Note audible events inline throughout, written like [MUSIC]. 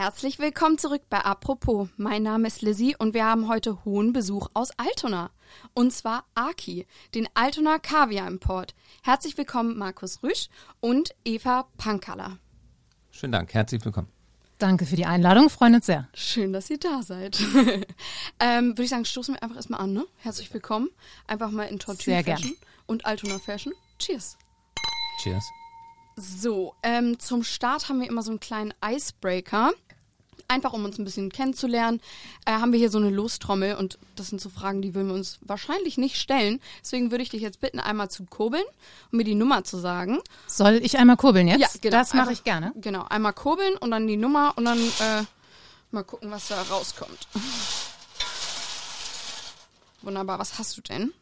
Herzlich willkommen zurück bei Apropos. Mein Name ist Lizzie und wir haben heute hohen Besuch aus Altona. Und zwar Aki, den Altona Kaviar Import. Herzlich willkommen Markus Rüsch und Eva Pankala. Schönen Dank, herzlich willkommen. Danke für die Einladung, freuen uns sehr. Schön, dass ihr da seid. [LAUGHS] ähm, Würde ich sagen, stoßen wir einfach erstmal an, ne? Herzlich willkommen. Einfach mal in Tortue Fashion und Altona Fashion. Cheers. Cheers. So, ähm, zum Start haben wir immer so einen kleinen Icebreaker. Einfach um uns ein bisschen kennenzulernen, äh, haben wir hier so eine Lostrommel und das sind so Fragen, die würden wir uns wahrscheinlich nicht stellen. Deswegen würde ich dich jetzt bitten, einmal zu kurbeln und mir die Nummer zu sagen. Soll ich einmal kurbeln jetzt? Ja, genau. Das mache ich gerne. Genau, einmal kurbeln und dann die Nummer und dann äh, mal gucken, was da rauskommt. Wunderbar, was hast du denn?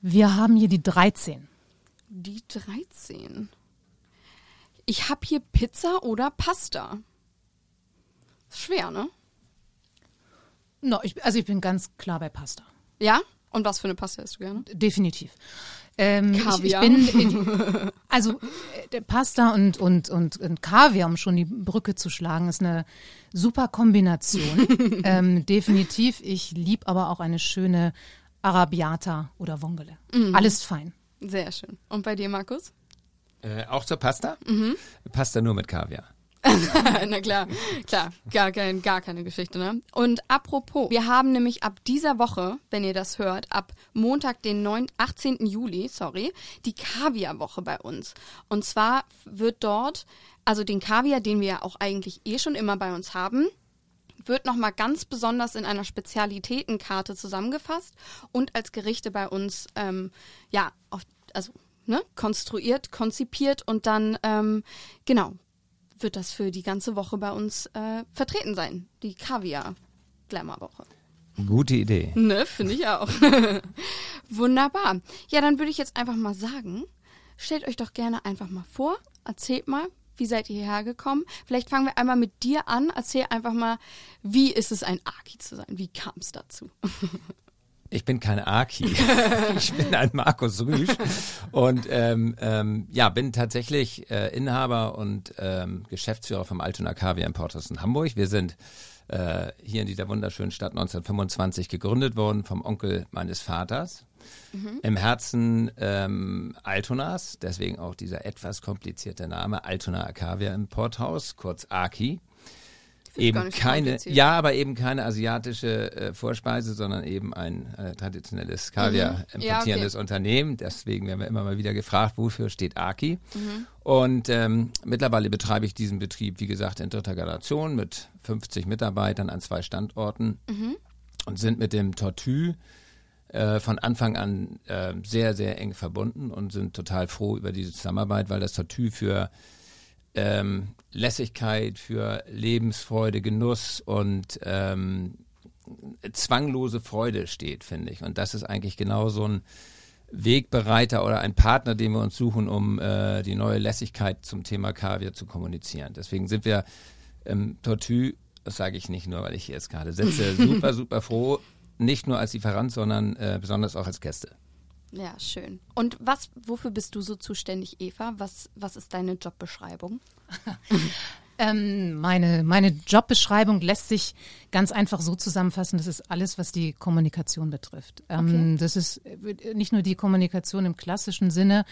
Wir haben hier die 13. Die 13. Ich habe hier Pizza oder Pasta. Schwer, ne? No, ich, also ich bin ganz klar bei Pasta. Ja? Und was für eine Pasta isst du gerne? Definitiv. Ähm, Kaviar. Ich, ich bin, [LAUGHS] also äh, Pasta und, und, und, und Kaviar, um schon die Brücke zu schlagen, ist eine super Kombination. [LAUGHS] ähm, definitiv. Ich liebe aber auch eine schöne Arabiata oder Vongole. Mhm. Alles fein. Sehr schön. Und bei dir, Markus? Äh, auch zur Pasta? Mhm. Pasta nur mit Kaviar. [LAUGHS] Na klar, klar, gar, kein, gar keine Geschichte, ne? Und apropos, wir haben nämlich ab dieser Woche, wenn ihr das hört, ab Montag, den 9, 18. Juli, sorry, die Kaviarwoche bei uns. Und zwar wird dort, also den Kaviar, den wir ja auch eigentlich eh schon immer bei uns haben, wird nochmal ganz besonders in einer Spezialitätenkarte zusammengefasst und als Gerichte bei uns, ähm, ja, auf, also ne, konstruiert, konzipiert und dann, ähm, genau, wird das für die ganze Woche bei uns äh, vertreten sein. Die Kaviar-Glamour-Woche. Gute Idee. Ne, finde ich auch. [LAUGHS] Wunderbar. Ja, dann würde ich jetzt einfach mal sagen, stellt euch doch gerne einfach mal vor, erzählt mal, wie seid ihr hierher gekommen? Vielleicht fangen wir einmal mit dir an. Erzähl einfach mal, wie ist es, ein Aki zu sein? Wie kam es dazu? [LAUGHS] Ich bin kein Aki, [LAUGHS] ich bin ein Markus Rüsch und ähm, ähm, ja, bin tatsächlich äh, Inhaber und ähm, Geschäftsführer vom Altona Kaviar Importers in Hamburg. Wir sind äh, hier in dieser wunderschönen Stadt 1925 gegründet worden vom Onkel meines Vaters. Mhm. Im Herzen ähm, Altonas, deswegen auch dieser etwas komplizierte Name, Altona Kaviar Importhaus, kurz Aki eben keine, ja, aber eben keine asiatische äh, Vorspeise, sondern eben ein äh, traditionelles Kaviar mhm. importierendes ja, okay. Unternehmen. Deswegen werden wir immer mal wieder gefragt, wofür steht Aki. Mhm. Und ähm, mittlerweile betreibe ich diesen Betrieb, wie gesagt, in dritter Generation mit 50 Mitarbeitern an zwei Standorten mhm. und sind mit dem Tortue äh, von Anfang an äh, sehr, sehr eng verbunden und sind total froh über diese Zusammenarbeit, weil das Tortue für ähm, Lässigkeit, für Lebensfreude, Genuss und ähm, zwanglose Freude steht, finde ich. Und das ist eigentlich genau so ein Wegbereiter oder ein Partner, den wir uns suchen, um äh, die neue Lässigkeit zum Thema Kaviar zu kommunizieren. Deswegen sind wir ähm, Tortue, das sage ich nicht nur, weil ich hier jetzt gerade sitze, [LAUGHS] super, super froh, nicht nur als Lieferant, sondern äh, besonders auch als Gäste. Ja, schön. Und was, wofür bist du so zuständig, Eva? Was, was ist deine Jobbeschreibung? [LAUGHS] ähm, meine, meine Jobbeschreibung lässt sich ganz einfach so zusammenfassen, das ist alles, was die Kommunikation betrifft. Ähm, okay. Das ist äh, nicht nur die Kommunikation im klassischen Sinne,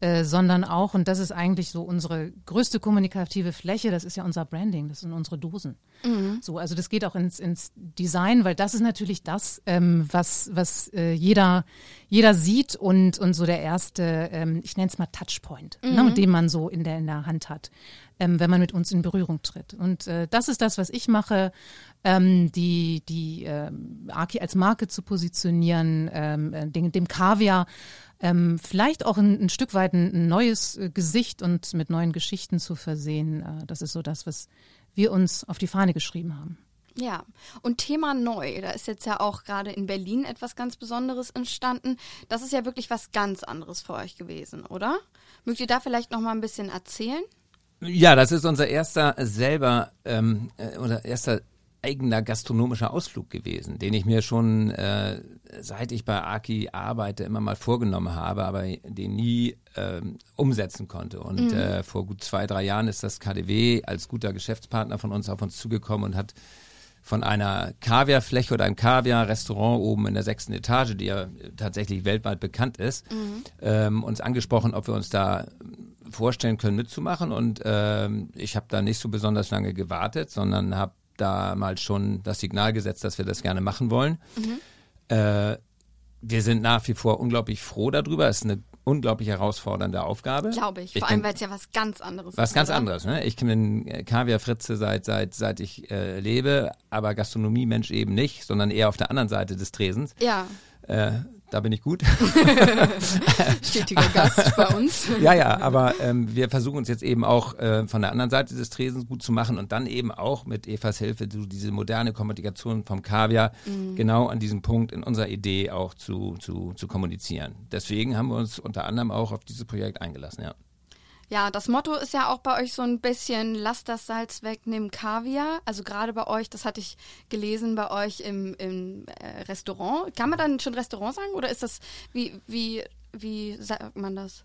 äh, sondern auch, und das ist eigentlich so unsere größte kommunikative Fläche, das ist ja unser Branding, das sind unsere Dosen. Mhm. So, also das geht auch ins, ins Design, weil das ist natürlich das, ähm, was, was äh, jeder, jeder sieht und, und so der erste, ähm, ich nenne es mal Touchpoint, ne, mhm. ne, den man so in der, in der Hand hat, ähm, wenn man mit uns in Berührung tritt. Und äh, das ist das, was ich mache, ähm, die, die äh, Aki als Marke zu positionieren, ähm, äh, dem, dem Kaviar ähm, vielleicht auch ein, ein, Stück weit ein, neues äh, Gesicht und mit neuen Geschichten zu versehen. Äh, das ist so das, was wir uns auf die Fahne geschrieben haben. Ja, und Thema neu, da ist jetzt ja auch gerade in Berlin etwas ganz Besonderes entstanden. Das ist ja wirklich was ganz anderes für euch gewesen, oder? Mögt ihr da vielleicht noch mal ein bisschen erzählen? Ja, das ist unser erster selber ähm, äh, oder erster eigener gastronomischer Ausflug gewesen, den ich mir schon äh, seit ich bei Aki arbeite immer mal vorgenommen habe, aber den nie ähm, umsetzen konnte. Und mhm. äh, vor gut zwei, drei Jahren ist das KDW als guter Geschäftspartner von uns auf uns zugekommen und hat von einer Kaviarfläche oder einem Kaviar-Restaurant oben in der sechsten Etage, die ja tatsächlich weltweit bekannt ist, mhm. ähm, uns angesprochen, ob wir uns da vorstellen können, mitzumachen. Und ähm, ich habe da nicht so besonders lange gewartet, sondern habe damals schon das Signal gesetzt, dass wir das gerne machen wollen. Mhm. Äh, wir sind nach wie vor unglaublich froh darüber. Es ist eine unglaublich herausfordernde Aufgabe. Glaube ich. Vor allem, weil es ja was ganz anderes was ist. Was ganz oder? anderes. Ne? Ich bin Kaviar Fritze seit, seit, seit ich äh, lebe, aber Gastronomie-Mensch eben nicht, sondern eher auf der anderen Seite des Tresens. Ja. Äh, da bin ich gut. [LAUGHS] [LAUGHS] Stetiger Gast bei uns. ja, ja, aber ähm, wir versuchen uns jetzt eben auch äh, von der anderen Seite des Tresens gut zu machen und dann eben auch mit Evas Hilfe so diese moderne Kommunikation vom Kaviar mhm. genau an diesem Punkt in unserer Idee auch zu, zu, zu kommunizieren. Deswegen haben wir uns unter anderem auch auf dieses Projekt eingelassen, ja. Ja, das Motto ist ja auch bei euch so ein bisschen, lasst das Salz weg, nimm Kaviar. Also gerade bei euch, das hatte ich gelesen, bei euch im, im äh, Restaurant. Kann man dann schon Restaurant sagen oder ist das, wie, wie, wie sagt man das?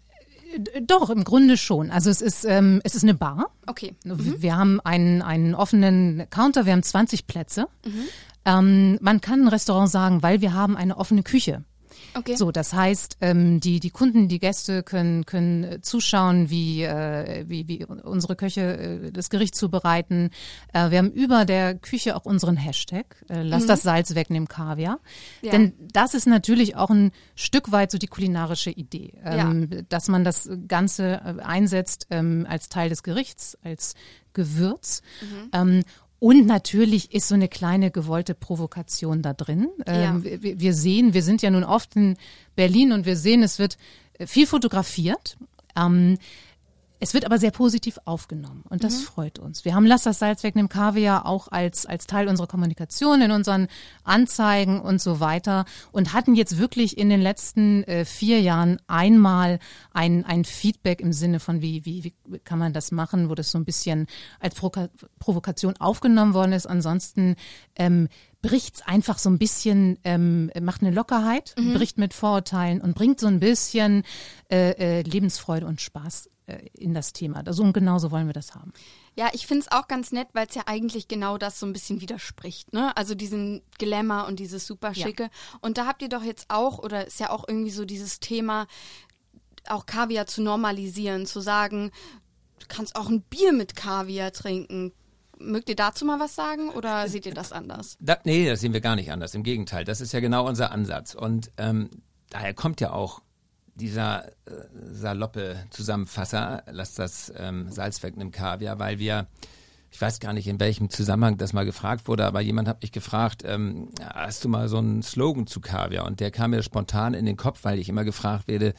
Doch, im Grunde schon. Also es ist, ähm, es ist eine Bar. Okay. Mhm. Wir haben einen, einen offenen Counter, wir haben 20 Plätze. Mhm. Ähm, man kann ein Restaurant sagen, weil wir haben eine offene Küche. Okay. So, das heißt, ähm, die, die Kunden, die Gäste können, können äh, zuschauen, wie, äh, wie, wie unsere Köche äh, das Gericht zubereiten. Äh, wir haben über der Küche auch unseren Hashtag, äh, lass mhm. das Salz weg, nimm Kaviar. Ja. Denn das ist natürlich auch ein Stück weit so die kulinarische Idee, ähm, ja. dass man das Ganze äh, einsetzt ähm, als Teil des Gerichts, als Gewürz. Mhm. Ähm, und natürlich ist so eine kleine gewollte Provokation da drin. Ähm, ja. wir, wir, sehen, wir sind ja nun oft in Berlin und wir sehen, es wird viel fotografiert. Ähm, es wird aber sehr positiv aufgenommen und das mhm. freut uns. Wir haben Lass das Salz weg, nimm Kaviar auch als, als Teil unserer Kommunikation in unseren Anzeigen und so weiter und hatten jetzt wirklich in den letzten äh, vier Jahren einmal ein, ein Feedback im Sinne von, wie, wie, wie kann man das machen, wo das so ein bisschen als Provoka Provokation aufgenommen worden ist. Ansonsten ähm, bricht's einfach so ein bisschen, ähm, macht eine Lockerheit, mhm. bricht mit Vorurteilen und bringt so ein bisschen äh, äh, Lebensfreude und Spaß in das Thema. Also und genauso wollen wir das haben. Ja, ich finde es auch ganz nett, weil es ja eigentlich genau das so ein bisschen widerspricht, ne? Also diesen Glamour und dieses super schicke. Ja. Und da habt ihr doch jetzt auch, oder ist ja auch irgendwie so dieses Thema, auch Kaviar zu normalisieren, zu sagen, du kannst auch ein Bier mit Kaviar trinken. Mögt ihr dazu mal was sagen oder seht ihr das anders? Da, nee, das sehen wir gar nicht anders. Im Gegenteil, das ist ja genau unser Ansatz. Und ähm, daher kommt ja auch dieser äh, saloppe Zusammenfasser, lass das ähm, Salz weg im Kaviar, weil wir, ich weiß gar nicht, in welchem Zusammenhang das mal gefragt wurde, aber jemand hat mich gefragt, ähm, hast du mal so einen Slogan zu Kaviar? Und der kam mir spontan in den Kopf, weil ich immer gefragt werde,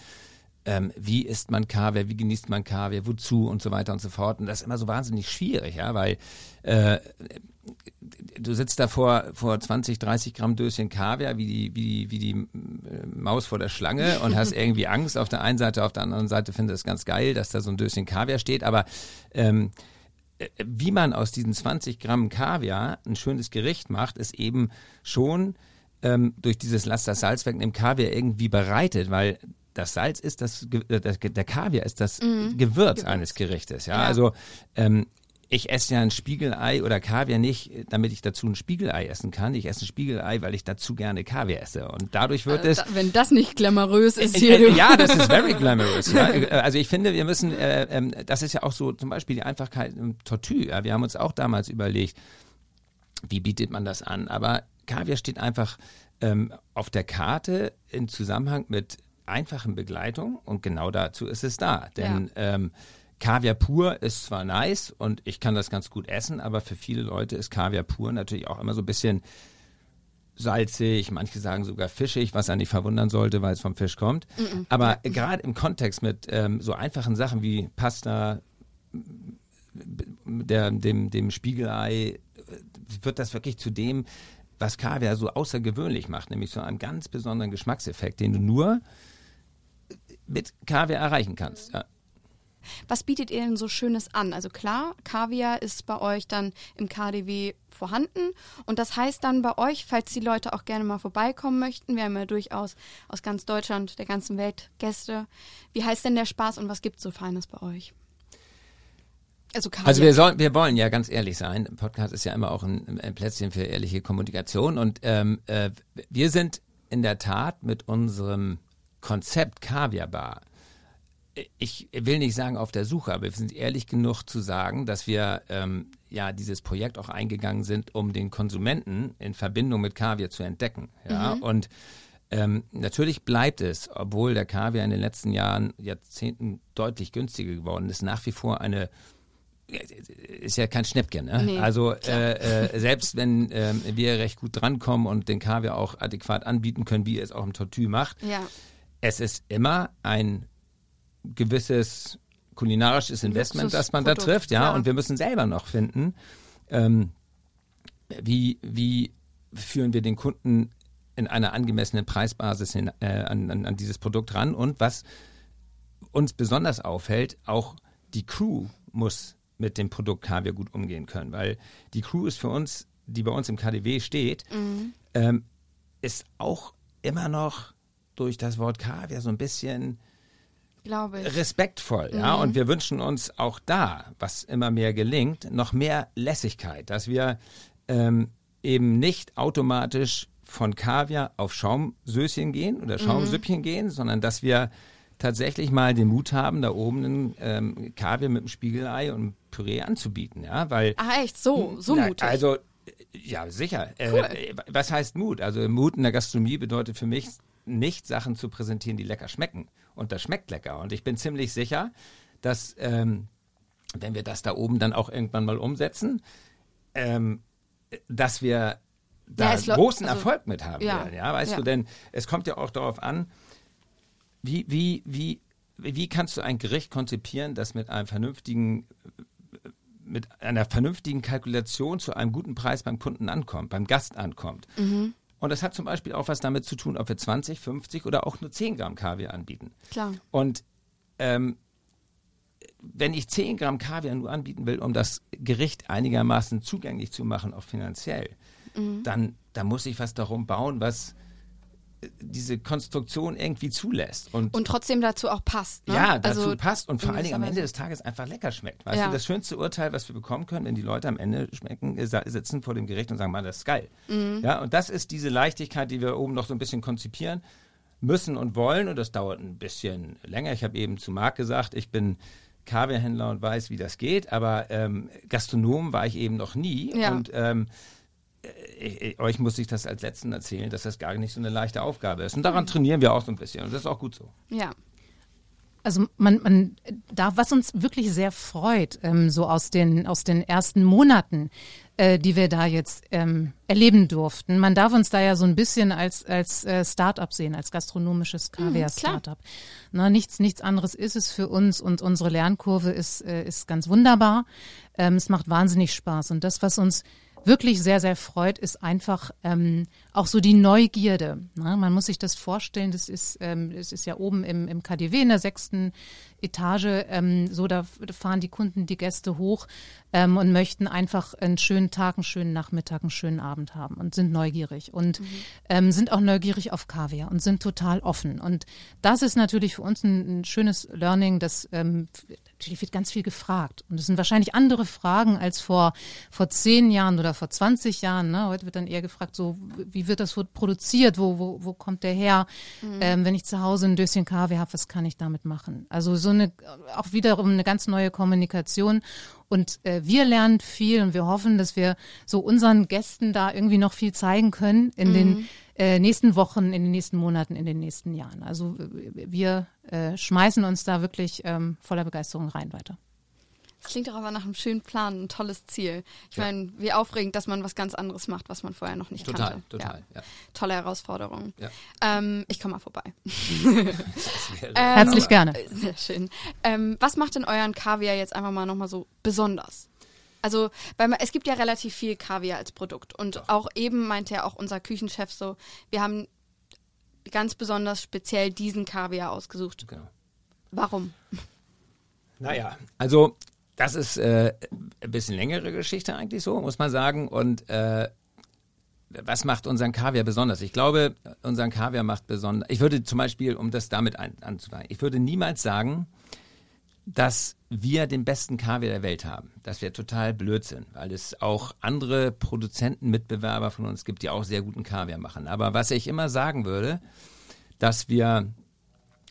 ähm, wie isst man Kaviar, wie genießt man Kaviar, wozu? Und so weiter und so fort. Und das ist immer so wahnsinnig schwierig, ja, weil äh, du sitzt da vor, vor 20, 30 Gramm Döschen Kaviar wie die, wie, wie die äh, Maus vor der Schlange und hast [LAUGHS] irgendwie Angst auf der einen Seite, auf der anderen Seite findest es ganz geil, dass da so ein Döschen Kaviar steht, aber ähm, äh, wie man aus diesen 20 Gramm Kaviar ein schönes Gericht macht, ist eben schon ähm, durch dieses Laster Salz weg im Kaviar irgendwie bereitet, weil das Salz ist das, äh, das der Kaviar ist das mhm. Gewürz, Gewürz, eines Gerichtes. Ja, ja. also ähm, ich esse ja ein Spiegelei oder Kaviar nicht, damit ich dazu ein Spiegelei essen kann. Ich esse ein Spiegelei, weil ich dazu gerne Kaviar esse. Und dadurch wird äh, es. Wenn das nicht glamourös ist hier. Äh, ja, das ist very glamorous. ja. [LAUGHS] Äh, also ich finde, wir müssen, äh, ähm, das ist ja auch so zum Beispiel die Einfachkeit im Tortue. Ja. Wir haben uns auch damals überlegt, wie bietet man das an? Aber Kaviar steht einfach ähm, auf der Karte in Zusammenhang mit einfachen Begleitung und genau dazu ist es da. Denn ja. ähm, Kaviar pur ist zwar nice und ich kann das ganz gut essen, aber für viele Leute ist Kaviar pur natürlich auch immer so ein bisschen salzig, manche sagen sogar fischig, was einen nicht verwundern sollte, weil es vom Fisch kommt. Mm -mm. Aber ja. gerade im Kontext mit ähm, so einfachen Sachen wie Pasta, der, dem, dem Spiegelei, wird das wirklich zu dem, was Kaviar so außergewöhnlich macht, nämlich so einem ganz besonderen Geschmackseffekt, den du nur mit Kaviar erreichen kannst. Ja. Was bietet ihr denn so Schönes an? Also klar, Kaviar ist bei euch dann im KDW vorhanden und das heißt dann bei euch, falls die Leute auch gerne mal vorbeikommen möchten, wir haben ja durchaus aus ganz Deutschland, der ganzen Welt Gäste. Wie heißt denn der Spaß und was gibt es so Feines bei euch? Also, also wir, sollen, wir wollen ja ganz ehrlich sein. Podcast ist ja immer auch ein, ein Plätzchen für ehrliche Kommunikation und ähm, äh, wir sind in der Tat mit unserem Konzept Kaviar Bar ich will nicht sagen auf der Suche, aber wir sind ehrlich genug zu sagen, dass wir ähm, ja dieses Projekt auch eingegangen sind, um den Konsumenten in Verbindung mit Kaviar zu entdecken. Ja? Mhm. Und ähm, natürlich bleibt es, obwohl der Kaviar in den letzten Jahren, Jahrzehnten deutlich günstiger geworden ist, nach wie vor eine ist ja kein Schnäppchen. Ne? Nee, also äh, äh, selbst wenn äh, wir recht gut drankommen und den Kaviar auch adäquat anbieten können, wie er es auch im Tortue macht, ja. Es ist immer ein gewisses kulinarisches Investment, das man da trifft, ja, ja, und wir müssen selber noch finden, ähm, wie, wie führen wir den Kunden in einer angemessenen Preisbasis hin, äh, an, an, an dieses Produkt ran. Und was uns besonders auffällt, auch die Crew muss mit dem Produkt Kaviar gut umgehen können, weil die Crew ist für uns, die bei uns im KDW steht, mhm. ähm, ist auch immer noch durch das Wort Kaviar so ein bisschen respektvoll. Mhm. Ja? Und wir wünschen uns auch da, was immer mehr gelingt, noch mehr Lässigkeit, dass wir ähm, eben nicht automatisch von Kaviar auf Schaumsöschen gehen oder mhm. Schaumsüppchen mhm. gehen, sondern dass wir tatsächlich mal den Mut haben, da oben einen ähm, Kaviar mit einem Spiegelei und einem Püree anzubieten, ja, weil Ach echt, so, so na, mutig. Also ja, sicher. Äh, cool. Äh, was heißt Mut? Also Mut in der Gastronomie bedeutet für mich nicht Sachen zu präsentieren, die lecker schmecken. Und das schmeckt lecker. Und ich bin ziemlich sicher, dass ähm, wenn wir das da oben dann auch irgendwann mal umsetzen, ähm, dass wir da ja, großen also, Erfolg mit haben ja, werden. Ja, weißt ja. du, denn es kommt ja auch darauf an, wie, wie, wie, wie kannst du ein Gericht konzipieren, das mit einem vernünftigen mit einer vernünftigen Kalkulation zu einem guten Preis beim Kunden ankommt, beim Gast ankommt. Mhm. Und das hat zum Beispiel auch was damit zu tun, ob wir 20, 50 oder auch nur 10 Gramm Kaviar anbieten. Klar. Und ähm, wenn ich 10 Gramm Kaviar nur anbieten will, um das Gericht einigermaßen zugänglich zu machen, auch finanziell, mhm. dann, dann muss ich was darum bauen, was diese Konstruktion irgendwie zulässt. Und, und trotzdem dazu auch passt. Ne? Ja, dazu also, passt und vor allen Dingen am Ende des Tages einfach lecker schmeckt. Weißt ja. du, das schönste Urteil, was wir bekommen können, wenn die Leute am Ende schmecken, äh, sitzen vor dem Gericht und sagen, man, das ist geil. Mhm. Ja, und das ist diese Leichtigkeit, die wir oben noch so ein bisschen konzipieren müssen und wollen. Und das dauert ein bisschen länger. Ich habe eben zu Marc gesagt, ich bin Kaviarhändler und weiß, wie das geht, aber ähm, Gastronom war ich eben noch nie. Ja. Und ähm, äh, äh, euch muss ich das als Letzten erzählen, dass das gar nicht so eine leichte Aufgabe ist. Und daran trainieren wir auch so ein bisschen. Und das ist auch gut so. Ja. Also man, man da, was uns wirklich sehr freut, ähm, so aus den, aus den ersten Monaten, äh, die wir da jetzt ähm, erleben durften. Man darf uns da ja so ein bisschen als, als äh, Start-up sehen, als gastronomisches mhm, Kaviar-Startup. Mhm, nichts, nichts anderes ist es für uns und unsere Lernkurve ist, äh, ist ganz wunderbar. Ähm, es macht wahnsinnig Spaß. Und das, was uns wirklich sehr, sehr freut, ist einfach ähm, auch so die Neugierde. Ne? Man muss sich das vorstellen, das ist, ähm, das ist ja oben im, im KDW in der sechsten Etage, ähm, so da fahren die Kunden, die Gäste hoch ähm, und möchten einfach einen schönen Tag, einen schönen Nachmittag, einen schönen Abend haben und sind neugierig und mhm. ähm, sind auch neugierig auf Kaviar und sind total offen. Und das ist natürlich für uns ein, ein schönes Learning, dass ähm, natürlich wird ganz viel gefragt. Und es sind wahrscheinlich andere Fragen als vor, vor zehn Jahren oder vor 20 Jahren. Ne? Heute wird dann eher gefragt, so, wie wird das produziert? Wo, wo, wo kommt der her? Mhm. Ähm, wenn ich zu Hause ein Döschen Kaviar habe, was kann ich damit machen? Also so eine, auch wiederum eine ganz neue Kommunikation. Und äh, wir lernen viel und wir hoffen, dass wir so unseren Gästen da irgendwie noch viel zeigen können in mhm. den äh, nächsten Wochen, in den nächsten Monaten, in den nächsten Jahren. Also wir äh, schmeißen uns da wirklich ähm, voller Begeisterung rein weiter. Das klingt doch aber nach einem schönen Plan, ein tolles Ziel. Ich ja. meine, wie aufregend, dass man was ganz anderes macht, was man vorher noch nicht total, kannte. Total, total. Ja. Tolle Herausforderung. Ja. Ähm, ich komme mal vorbei. [LAUGHS] ähm, Herzlich gerne. Sehr schön. Ähm, was macht denn euren Kaviar jetzt einfach mal nochmal so besonders? Also, weil man, es gibt ja relativ viel Kaviar als Produkt. Und Doch. auch eben meinte ja auch unser Küchenchef so, wir haben ganz besonders speziell diesen Kaviar ausgesucht. Genau. Warum? Naja, also das ist äh, ein bisschen längere Geschichte eigentlich so, muss man sagen. Und äh, was macht unseren Kaviar besonders? Ich glaube, unseren Kaviar macht besonders. Ich würde zum Beispiel, um das damit ein, anzufangen, ich würde niemals sagen, dass wir den besten Kaviar der Welt haben. Das wäre total Blödsinn, weil es auch andere Produzenten, Mitbewerber von uns gibt, die auch sehr guten Kaviar machen. Aber was ich immer sagen würde, dass wir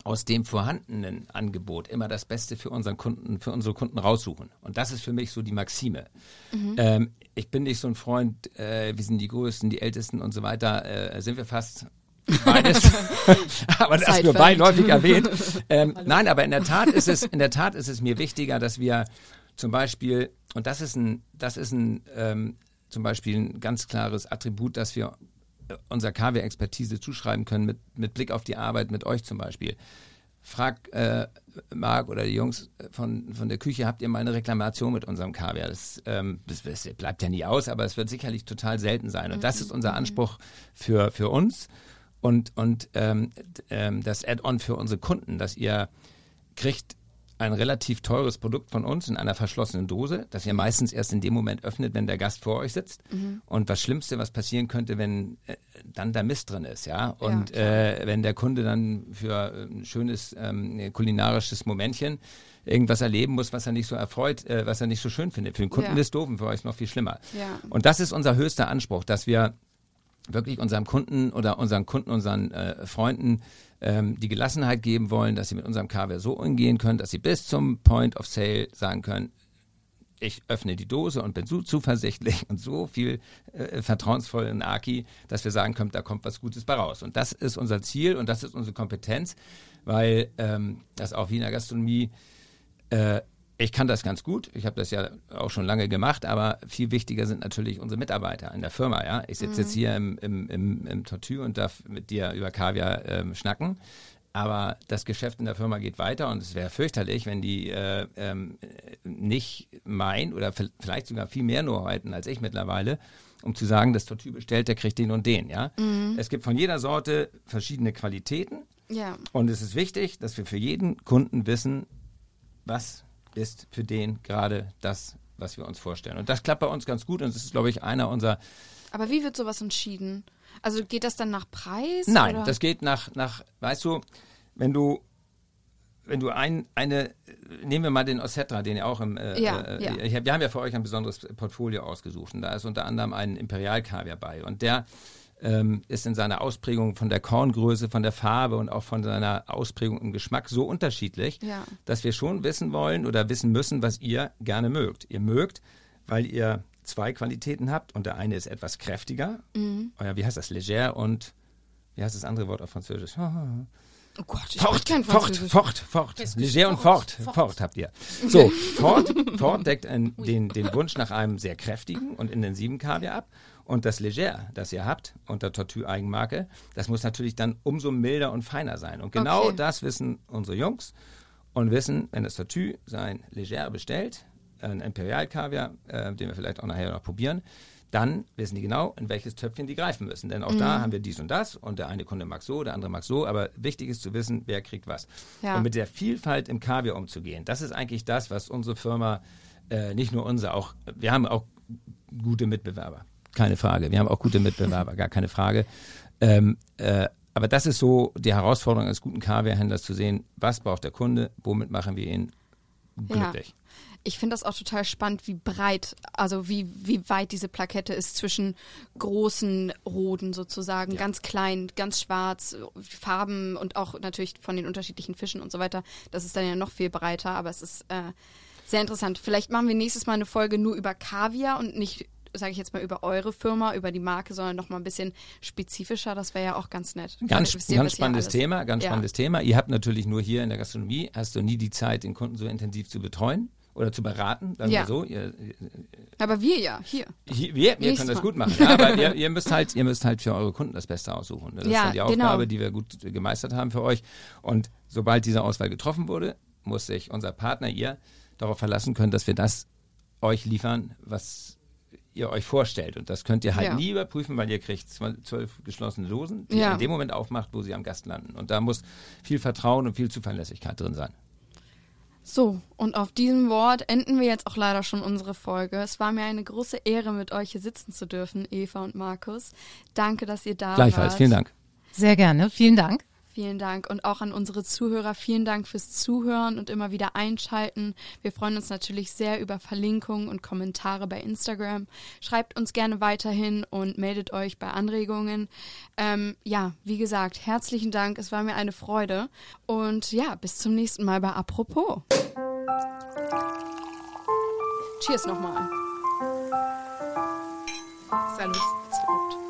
aus dem vorhandenen Angebot immer das Beste für unseren Kunden, für unsere Kunden raussuchen. Und das ist für mich so die Maxime. Mhm. Ähm, ich bin nicht so ein Freund, äh, wir sind die Größten, die Ältesten und so weiter, äh, sind wir fast beides, [LAUGHS] aber das nur beiläufig erwähnt. Ähm, nein, aber in der Tat ist es, [LAUGHS] in der Tat ist es mir wichtiger, dass wir zum Beispiel, und das ist ein, das ist ein, ähm, zum Beispiel ein ganz klares Attribut, dass wir unserer KW-Expertise zuschreiben können mit, mit Blick auf die Arbeit mit euch zum Beispiel. Frag äh, Marc oder die Jungs von, von der Küche, habt ihr mal eine Reklamation mit unserem Kaviar? Das, ähm, das, das, bleibt ja nie aus, aber es wird sicherlich total selten sein. Und das ist unser mhm. Anspruch für, für uns und, und ähm, ähm, das Add-on für unsere Kunden, dass ihr kriegt ein relativ teures Produkt von uns in einer verschlossenen Dose, das ihr meistens erst in dem Moment öffnet, wenn der Gast vor euch sitzt. Mhm. Und das Schlimmste, was passieren könnte, wenn äh, dann da Mist drin ist, ja. Und ja, äh, wenn der Kunde dann für ein schönes ähm, kulinarisches Momentchen irgendwas erleben muss, was er nicht so erfreut, äh, was er nicht so schön findet. Für den Kunden ja. ist doof und für euch ist noch viel schlimmer. Ja. Und das ist unser höchster Anspruch, dass wir wirklich unserem Kunden oder unseren Kunden, unseren äh, Freunden ähm, die Gelassenheit geben wollen, dass sie mit unserem Kaviar so umgehen können, dass sie bis zum Point of Sale sagen können, ich öffne die Dose und bin so zuversichtlich und so viel äh, vertrauensvoll in Aki, dass wir sagen können, da kommt was Gutes bei raus. Und das ist unser Ziel und das ist unsere Kompetenz, weil ähm, das auch wie in der Gastronomie äh, ich kann das ganz gut. Ich habe das ja auch schon lange gemacht, aber viel wichtiger sind natürlich unsere Mitarbeiter in der Firma. Ja, ich sitze mhm. jetzt hier im, im, im, im Tortue und darf mit dir über Kaviar ähm, schnacken. Aber das Geschäft in der Firma geht weiter und es wäre fürchterlich, wenn die äh, ähm, nicht mein oder vielleicht sogar viel mehr nur hätten als ich mittlerweile, um zu sagen, das Tortue bestellt, der kriegt den und den. Ja, mhm. es gibt von jeder Sorte verschiedene Qualitäten. Ja. Und es ist wichtig, dass wir für jeden Kunden wissen, was ist für den gerade das, was wir uns vorstellen. Und das klappt bei uns ganz gut und das ist, glaube ich, einer unserer. Aber wie wird sowas entschieden? Also geht das dann nach Preis? Nein, oder? das geht nach, nach, weißt du, wenn du wenn du ein, eine, nehmen wir mal den Ossetra, den ihr auch im, äh, ja, äh, ja. Ich hab, wir haben ja für euch ein besonderes Portfolio ausgesucht und da ist unter anderem ein Imperial-Kaviar bei und der ähm, ist in seiner Ausprägung von der Korngröße, von der Farbe und auch von seiner Ausprägung im Geschmack so unterschiedlich, ja. dass wir schon wissen wollen oder wissen müssen, was ihr gerne mögt. Ihr mögt, weil ihr zwei Qualitäten habt und der eine ist etwas kräftiger, mhm. oder wie heißt das, leger und wie heißt das andere Wort auf Französisch? [LAUGHS] Oh Gott, ich fort, kein fort, fort, fort. Leger und fort, fort, fort habt ihr. [LAUGHS] So, fort, fort deckt den, den Wunsch nach einem sehr kräftigen und intensiven Kaviar ab. Und das Leger, das ihr habt unter Tortue-Eigenmarke, das muss natürlich dann umso milder und feiner sein. Und genau okay. das wissen unsere Jungs und wissen, wenn das Tortue sein Leger bestellt, ein Imperial-Kaviar, äh, den wir vielleicht auch nachher noch probieren, dann wissen die genau, in welches Töpfchen die greifen müssen. Denn auch mhm. da haben wir dies und das und der eine Kunde mag so, der andere mag so, aber wichtig ist zu wissen, wer kriegt was. Ja. Und mit der Vielfalt im Kaviar umzugehen, das ist eigentlich das, was unsere Firma, äh, nicht nur unsere, auch, wir haben auch gute Mitbewerber keine Frage. Wir haben auch gute Mitbewerber, gar keine Frage. Ähm, äh, aber das ist so die Herausforderung eines guten Kaviarhändlers zu sehen, was braucht der Kunde, womit machen wir ihn glücklich. Ja. Ich finde das auch total spannend, wie breit, also wie, wie weit diese Plakette ist zwischen großen Roden sozusagen, ja. ganz klein, ganz schwarz, Farben und auch natürlich von den unterschiedlichen Fischen und so weiter. Das ist dann ja noch viel breiter, aber es ist äh, sehr interessant. Vielleicht machen wir nächstes Mal eine Folge nur über Kaviar und nicht sage ich jetzt mal, über eure Firma, über die Marke, sondern noch mal ein bisschen spezifischer. Das wäre ja auch ganz nett. Ganz, ganz spannendes Thema, ganz ja. spannendes Thema. Ihr habt natürlich nur hier in der Gastronomie, hast du nie die Zeit, den Kunden so intensiv zu betreuen oder zu beraten, sagen ja. wir so. Ihr, aber wir ja, hier. hier wir wir können das gut machen. Ja, aber [LAUGHS] ihr, ihr, müsst halt, ihr müsst halt für eure Kunden das Beste aussuchen. Das ja, ist ja die genau. Aufgabe, genau. die wir gut gemeistert haben für euch. Und sobald diese Auswahl getroffen wurde, muss sich unser Partner, ihr, darauf verlassen können, dass wir das euch liefern, was ihr euch vorstellt. Und das könnt ihr halt ja. nie überprüfen, weil ihr kriegt zwölf geschlossene Dosen, die ja. ihr in dem Moment aufmacht, wo sie am Gast landen. Und da muss viel Vertrauen und viel Zuverlässigkeit drin sein. So, und auf diesem Wort enden wir jetzt auch leider schon unsere Folge. Es war mir eine große Ehre, mit euch hier sitzen zu dürfen, Eva und Markus. Danke, dass ihr da Gleichfalls, wart. vielen Dank. Sehr gerne, vielen Dank. Vielen Dank und auch an unsere Zuhörer vielen Dank fürs Zuhören und immer wieder einschalten. Wir freuen uns natürlich sehr über Verlinkungen und Kommentare bei Instagram. Schreibt uns gerne weiterhin und meldet euch bei Anregungen. Ähm, ja, wie gesagt, herzlichen Dank. Es war mir eine Freude und ja, bis zum nächsten Mal bei Apropos. Cheers nochmal. Salut.